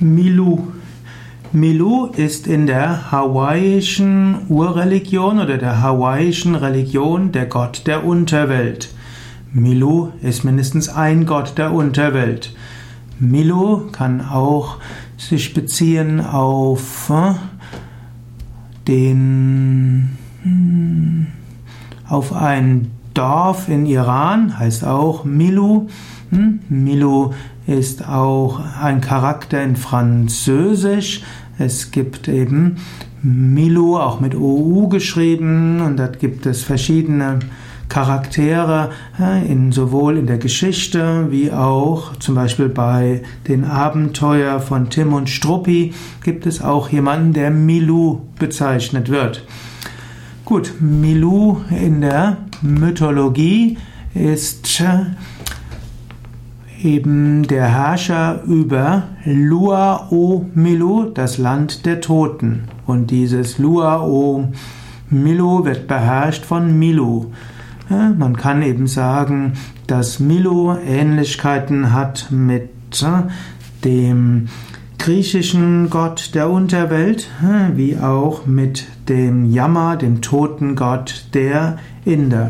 Milu. Milu ist in der hawaiischen Urreligion oder der hawaiischen Religion der Gott der Unterwelt. Milu ist mindestens ein Gott der Unterwelt. Milu kann auch sich beziehen auf äh, den hm, auf ein Dorf in Iran, heißt auch Milu. Hm, Milu ist auch ein Charakter in Französisch. Es gibt eben Milu, auch mit OU geschrieben, und dort gibt es verschiedene Charaktere, in, sowohl in der Geschichte wie auch zum Beispiel bei den Abenteuer von Tim und Struppi gibt es auch jemanden, der Milu bezeichnet wird. Gut, Milu in der Mythologie ist eben der Herrscher über Luao Milu, das Land der Toten. Und dieses Luao Milu wird beherrscht von Milu. Man kann eben sagen, dass Milu Ähnlichkeiten hat mit dem griechischen Gott der Unterwelt, wie auch mit dem Yama, dem Totengott der Inder.